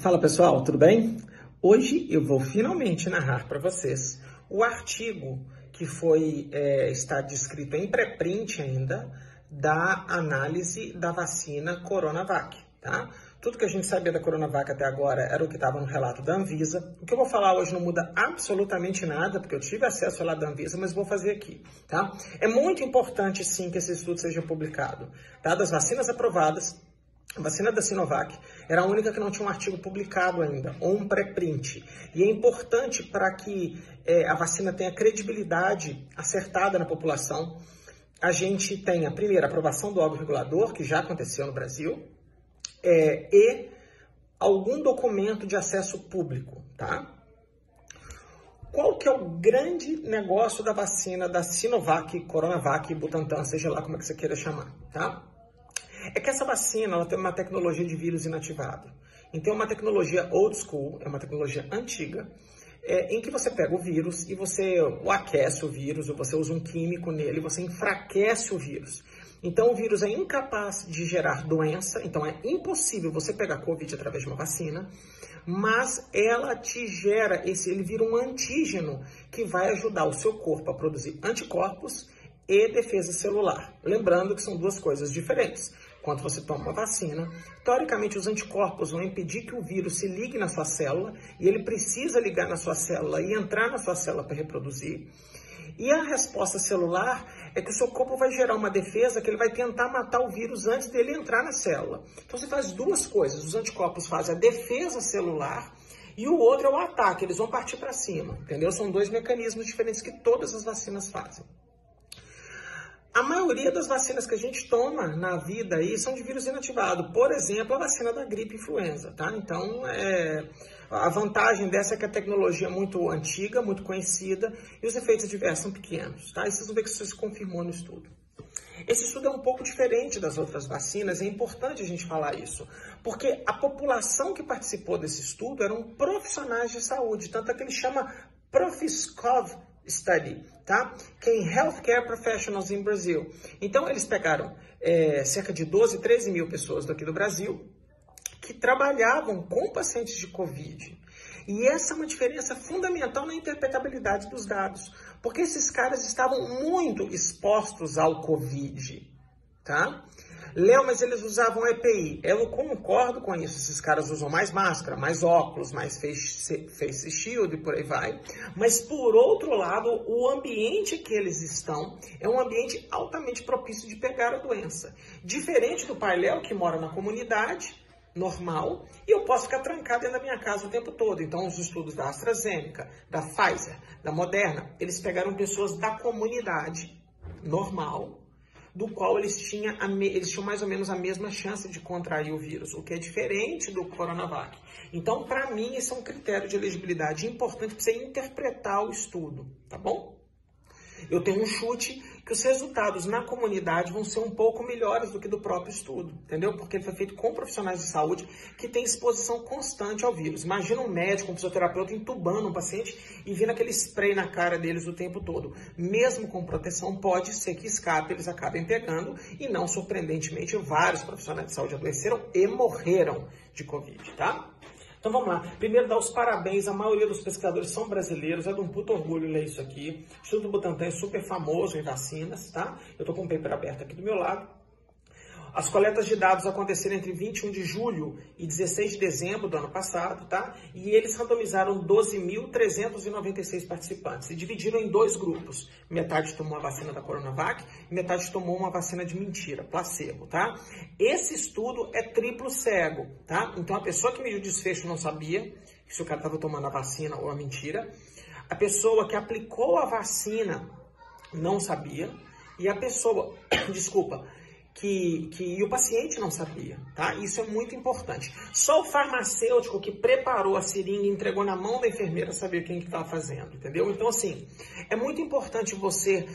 Fala pessoal, tudo bem? Hoje eu vou finalmente narrar para vocês o artigo que foi é, está descrito em pré-print ainda da análise da vacina Coronavac, tá? Tudo que a gente sabia da Coronavac até agora era o que estava no relato da Anvisa. O que eu vou falar hoje não muda absolutamente nada, porque eu tive acesso relato da Anvisa, mas vou fazer aqui, tá? É muito importante, sim, que esse estudo seja publicado, tá? Das vacinas aprovadas, a vacina da Sinovac era a única que não tinha um artigo publicado ainda, ou um pré-print. E é importante para que é, a vacina tenha credibilidade acertada na população. A gente tenha, primeiro, a aprovação do órgão regulador, que já aconteceu no Brasil, é, e algum documento de acesso público, tá? Qual que é o grande negócio da vacina da Sinovac, Coronavac, Butantan, seja lá como é que você queira chamar, tá? É que essa vacina ela tem uma tecnologia de vírus inativado. Então, é uma tecnologia old school, é uma tecnologia antiga, é, em que você pega o vírus e você o aquece o vírus, ou você usa um químico nele, você enfraquece o vírus. Então, o vírus é incapaz de gerar doença, então é impossível você pegar Covid através de uma vacina, mas ela te gera, esse, ele vira um antígeno que vai ajudar o seu corpo a produzir anticorpos e defesa celular. Lembrando que são duas coisas diferentes. Quando você toma uma vacina, teoricamente os anticorpos vão impedir que o vírus se ligue na sua célula e ele precisa ligar na sua célula e entrar na sua célula para reproduzir. E a resposta celular é que o seu corpo vai gerar uma defesa que ele vai tentar matar o vírus antes dele entrar na célula. Então você faz duas coisas: os anticorpos fazem a defesa celular e o outro é o ataque, eles vão partir para cima, entendeu? São dois mecanismos diferentes que todas as vacinas fazem. A maioria das vacinas que a gente toma na vida aí são de vírus inativado. Por exemplo, a vacina da gripe influenza, tá? Então, é, a vantagem dessa é que a tecnologia é muito antiga, muito conhecida e os efeitos adversos são pequenos, tá? E vocês vão ver que isso se confirmou no estudo. Esse estudo é um pouco diferente das outras vacinas, é importante a gente falar isso, porque a população que participou desse estudo eram profissionais de saúde, tanto é que ele chama Profiscov Study, tá? Que é em Healthcare Professionals in Brazil. Então, eles pegaram é, cerca de 12, 13 mil pessoas daqui do Brasil que trabalhavam com pacientes de Covid. E essa é uma diferença fundamental na interpretabilidade dos dados, porque esses caras estavam muito expostos ao Covid, tá? Léo, mas eles usavam EPI. Eu concordo com isso. Esses caras usam mais máscara, mais óculos, mais face, face shield e por aí vai. Mas, por outro lado, o ambiente que eles estão é um ambiente altamente propício de pegar a doença. Diferente do pai Léo, que mora na comunidade, normal e eu posso ficar trancado dentro da minha casa o tempo todo. Então, os estudos da AstraZeneca, da Pfizer, da Moderna, eles pegaram pessoas da comunidade normal do qual eles tinham, eles tinham mais ou menos a mesma chance de contrair o vírus, o que é diferente do Coronavac. Então, para mim, esse é um critério de elegibilidade importante para você interpretar o estudo, tá bom? Eu tenho um chute que os resultados na comunidade vão ser um pouco melhores do que do próprio estudo, entendeu? Porque ele foi feito com profissionais de saúde que têm exposição constante ao vírus. Imagina um médico, um fisioterapeuta entubando um paciente e vindo aquele spray na cara deles o tempo todo. Mesmo com proteção, pode ser que escape, eles acabem pegando e não surpreendentemente vários profissionais de saúde adoeceram e morreram de Covid, tá? Então vamos lá. Primeiro, dar os parabéns. A maioria dos pesquisadores são brasileiros. É de um puto orgulho ler isso aqui. O Instituto Butantan é super famoso em vacinas, tá? Eu tô com o paper aberto aqui do meu lado. As coletas de dados aconteceram entre 21 de julho e 16 de dezembro do ano passado, tá? E eles randomizaram 12.396 participantes e dividiram em dois grupos. Metade tomou a vacina da Coronavac e metade tomou uma vacina de mentira, placebo, tá? Esse estudo é triplo cego, tá? Então a pessoa que mediu o desfecho não sabia se o cara estava tomando a vacina ou a mentira. A pessoa que aplicou a vacina não sabia. E a pessoa, desculpa, que, que o paciente não sabia, tá? Isso é muito importante. Só o farmacêutico que preparou a seringa e entregou na mão da enfermeira sabia quem que estava fazendo, entendeu? Então, assim, é muito importante você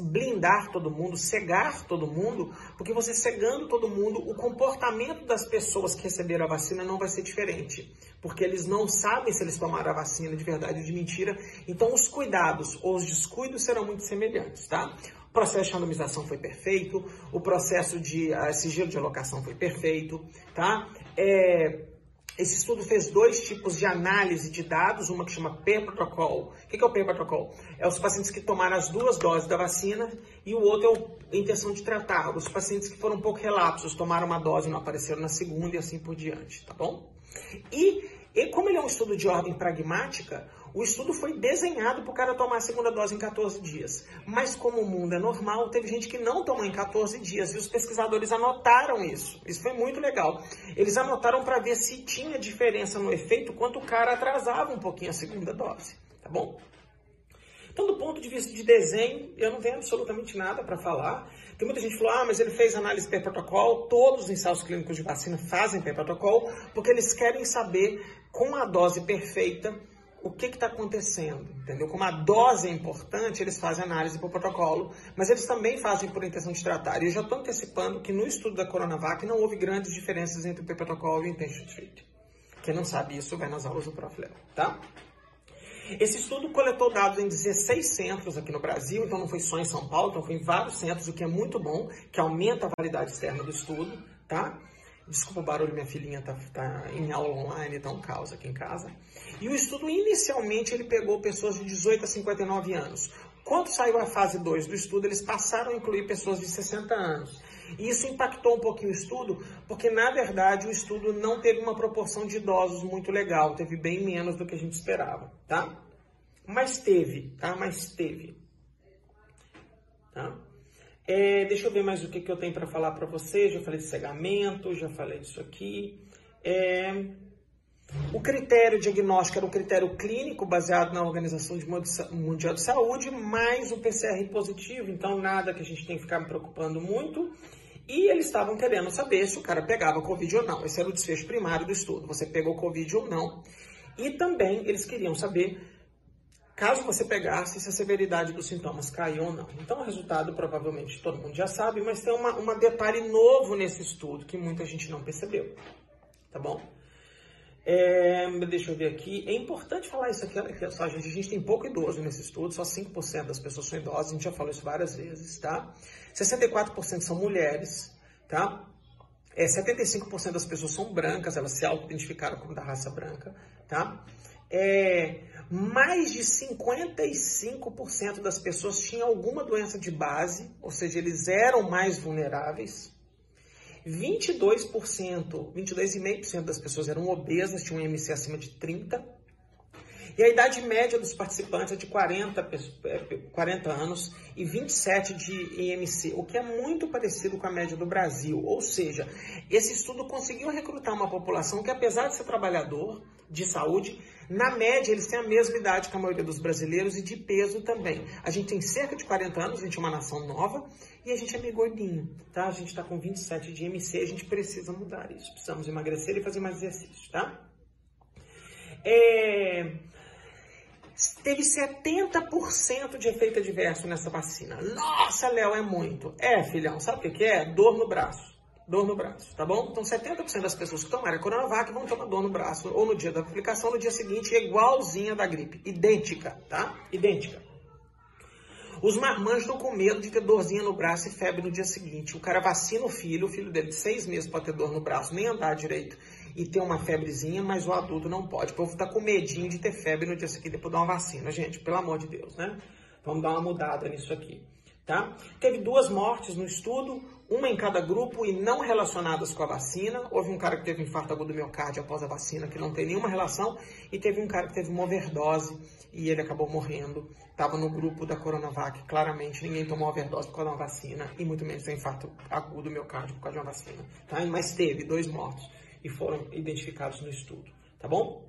blindar todo mundo, cegar todo mundo, porque você cegando todo mundo, o comportamento das pessoas que receberam a vacina não vai ser diferente, porque eles não sabem se eles tomaram a vacina de verdade ou de mentira, então os cuidados ou os descuidos serão muito semelhantes, tá? Processo de randomização foi perfeito, o processo de uh, sigilo de alocação foi perfeito, tá? É, esse estudo fez dois tipos de análise de dados, uma que chama per protocol. O que é o per protocol? É os pacientes que tomaram as duas doses da vacina e o outro é a intenção de tratar. Os pacientes que foram um pouco relapsos, tomaram uma dose e não apareceram na segunda e assim por diante, tá bom? E, e como ele é um estudo de ordem pragmática, o estudo foi desenhado para o cara tomar a segunda dose em 14 dias. Mas como o mundo é normal, teve gente que não tomou em 14 dias e os pesquisadores anotaram isso. Isso foi muito legal. Eles anotaram para ver se tinha diferença no efeito quanto o cara atrasava um pouquinho a segunda dose, tá bom? Então, do ponto de vista de desenho, eu não tenho absolutamente nada para falar. Tem muita gente que falou, ah, mas ele fez análise per protocolo. Todos os ensaios clínicos de vacina fazem per protocolo, porque eles querem saber com a dose perfeita o que está acontecendo, entendeu? Como a dose é importante, eles fazem análise por protocolo, mas eles também fazem por intenção de tratar. E eu já estou antecipando que no estudo da Coronavac não houve grandes diferenças entre o protocolo e o intention treat. Quem não sabe isso vai nas aulas do Prof. Léo, tá? Esse estudo coletou dados em 16 centros aqui no Brasil, então não foi só em São Paulo, então foi em vários centros, o que é muito bom, que aumenta a validade externa do estudo, tá? Desculpa o barulho, minha filhinha tá, tá em aula online, tá um caos aqui em casa. E o estudo, inicialmente, ele pegou pessoas de 18 a 59 anos. Quando saiu a fase 2 do estudo, eles passaram a incluir pessoas de 60 anos. E isso impactou um pouquinho o estudo, porque na verdade o estudo não teve uma proporção de idosos muito legal, teve bem menos do que a gente esperava, tá? Mas teve, tá? Mas teve. Tá? É, deixa eu ver mais o que, que eu tenho para falar para vocês. Já falei de cegamento, já falei disso aqui. É, o critério diagnóstico era o critério clínico baseado na Organização Mundial de Saúde, mais o PCR positivo, então nada que a gente tem que ficar me preocupando muito. E eles estavam querendo saber se o cara pegava Covid ou não. Esse era o desfecho primário do estudo, você pegou Covid ou não. E também eles queriam saber Caso você pegasse, se a severidade dos sintomas caiu ou não. Então, o resultado provavelmente todo mundo já sabe, mas tem um detalhe novo nesse estudo que muita gente não percebeu. Tá bom? É, deixa eu ver aqui. É importante falar isso aqui, só, gente, a gente tem pouco idoso nesse estudo, só 5% das pessoas são idosas, a gente já falou isso várias vezes, tá? 64% são mulheres, tá? É, 75% das pessoas são brancas, elas se auto-identificaram como da raça branca, tá? É, mais de 55% das pessoas tinham alguma doença de base, ou seja, eles eram mais vulneráveis. 22%, 22,5% das pessoas eram obesas, tinham um IMC acima de 30. E a idade média dos participantes é de 40, 40 é, anos e 27 de IMC, o que é muito parecido com a média do Brasil. Ou seja, esse estudo conseguiu recrutar uma população que, apesar de ser trabalhador de saúde, na média, eles têm a mesma idade que a maioria dos brasileiros e de peso também. A gente tem cerca de 40 anos, a gente é uma nação nova e a gente é meio gordinho, tá? A gente está com 27 de MC, a gente precisa mudar isso. Precisamos emagrecer e fazer mais exercícios, tá? É... Teve 70% de efeito adverso nessa vacina. Nossa, Léo, é muito. É, filhão, sabe o que é? Dor no braço dor no braço, tá bom? Então 70% das pessoas que tomaram a Coronavac vão tomar dor no braço ou no dia da aplicação, no dia seguinte, igualzinha da gripe, idêntica, tá? Idêntica. Os marmanjos estão com medo de ter dorzinha no braço e febre no dia seguinte. O cara vacina o filho, o filho dele de seis meses pode ter dor no braço, nem andar direito e ter uma febrezinha, mas o adulto não pode. O povo está com medinho de ter febre no dia seguinte depois de uma vacina. Gente, pelo amor de Deus, né? Vamos dar uma mudada nisso aqui. Tá? Teve duas mortes no estudo, uma em cada grupo e não relacionadas com a vacina. Houve um cara que teve infarto agudo do miocárdio após a vacina, que não tem nenhuma relação, e teve um cara que teve uma overdose e ele acabou morrendo. Estava no grupo da Coronavac, claramente ninguém tomou overdose por causa de uma vacina, e muito menos tem infarto agudo do miocárdio por causa de uma vacina. Tá? Mas teve dois mortos e foram identificados no estudo. Tá bom?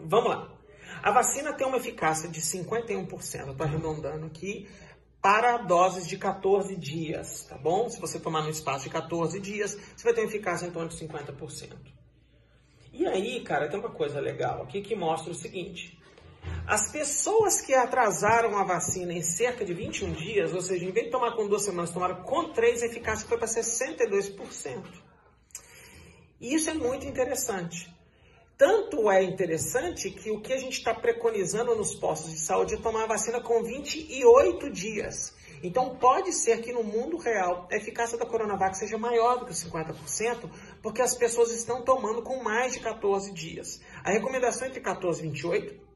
Vamos lá. A vacina tem uma eficácia de 51%, estou arredondando aqui, para doses de 14 dias, tá bom? Se você tomar no espaço de 14 dias, você vai ter uma eficácia em torno de 50%. E aí, cara, tem uma coisa legal aqui que mostra o seguinte. As pessoas que atrasaram a vacina em cerca de 21 dias, ou seja, em vez de tomar com duas semanas, tomaram com três, a eficácia foi para 62%. E isso é muito interessante. Tanto é interessante que o que a gente está preconizando nos postos de saúde é tomar a vacina com 28 dias. Então pode ser que no mundo real a eficácia da Coronavac seja maior do que 50%, porque as pessoas estão tomando com mais de 14 dias. A recomendação é entre 14 e 28.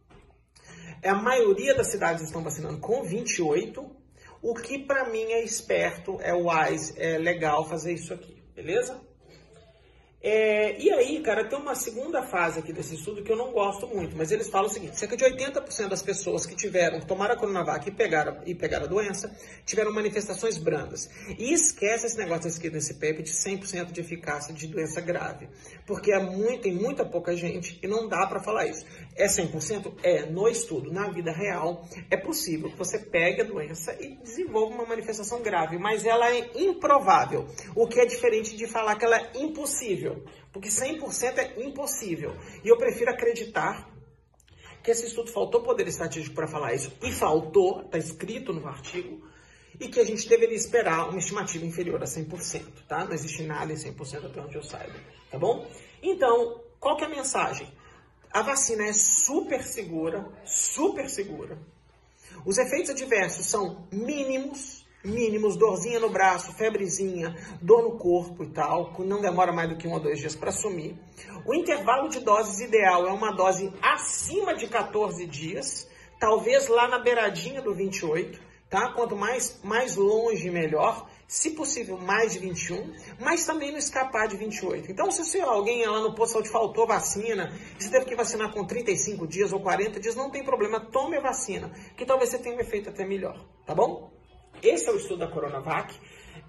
A maioria das cidades estão vacinando com 28, o que para mim é esperto, é wise, é legal fazer isso aqui, beleza? É, e aí, cara, tem uma segunda fase aqui desse estudo que eu não gosto muito, mas eles falam o seguinte: cerca de 80% das pessoas que tiveram, que tomaram a Coronavac e pegaram, e pegaram a doença, tiveram manifestações brandas. E esquece esse negócio escrito nesse PEP de 100% de eficácia de doença grave, porque é muito, tem muita pouca gente e não dá para falar isso. É 100%? É, no estudo, na vida real, é possível que você pegue a doença e desenvolva uma manifestação grave, mas ela é improvável, o que é diferente de falar que ela é impossível. Porque 100% é impossível. E eu prefiro acreditar que esse estudo faltou poder estatístico para falar isso. E faltou, está escrito no artigo, e que a gente deveria esperar uma estimativa inferior a 100%, tá? Não existe nada em 100% até onde eu saiba, tá bom? Então, qual que é a mensagem? A vacina é super segura, super segura. Os efeitos adversos são mínimos, mínimos, dorzinha no braço, febrezinha, dor no corpo e tal, não demora mais do que um ou dois dias para sumir. O intervalo de doses ideal é uma dose acima de 14 dias, talvez lá na beiradinha do 28, tá? Quanto mais, mais longe, melhor. Se possível, mais de 21, mas também não escapar de 28. Então, se sei alguém lá no posto de faltou vacina, você teve que vacinar com 35 dias ou 40 dias, não tem problema, tome a vacina, que talvez você tenha um efeito até melhor, tá bom? Esse é o estudo da Coronavac.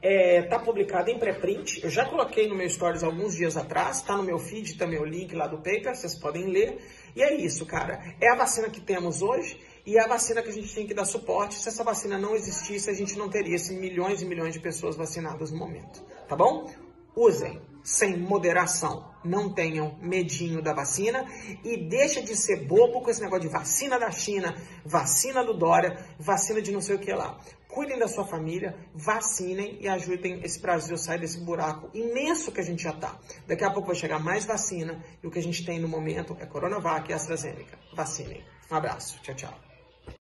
Está é, tá publicado em pré-print. Eu já coloquei no meu stories alguns dias atrás. Está no meu feed também o link lá do paper. Vocês podem ler. E é isso, cara. É a vacina que temos hoje e é a vacina que a gente tem que dar suporte. Se essa vacina não existisse, a gente não teria esses milhões e milhões de pessoas vacinadas no momento. Tá bom? Usem sem moderação. Não tenham medinho da vacina e deixa de ser bobo com esse negócio de vacina da China, vacina do Dória, vacina de não sei o que lá. Cuidem da sua família, vacinem e ajudem esse Brasil a sair desse buraco imenso que a gente já está. Daqui a pouco vai chegar mais vacina e o que a gente tem no momento é Coronavac e AstraZeneca. Vacinem. Um abraço. Tchau, tchau.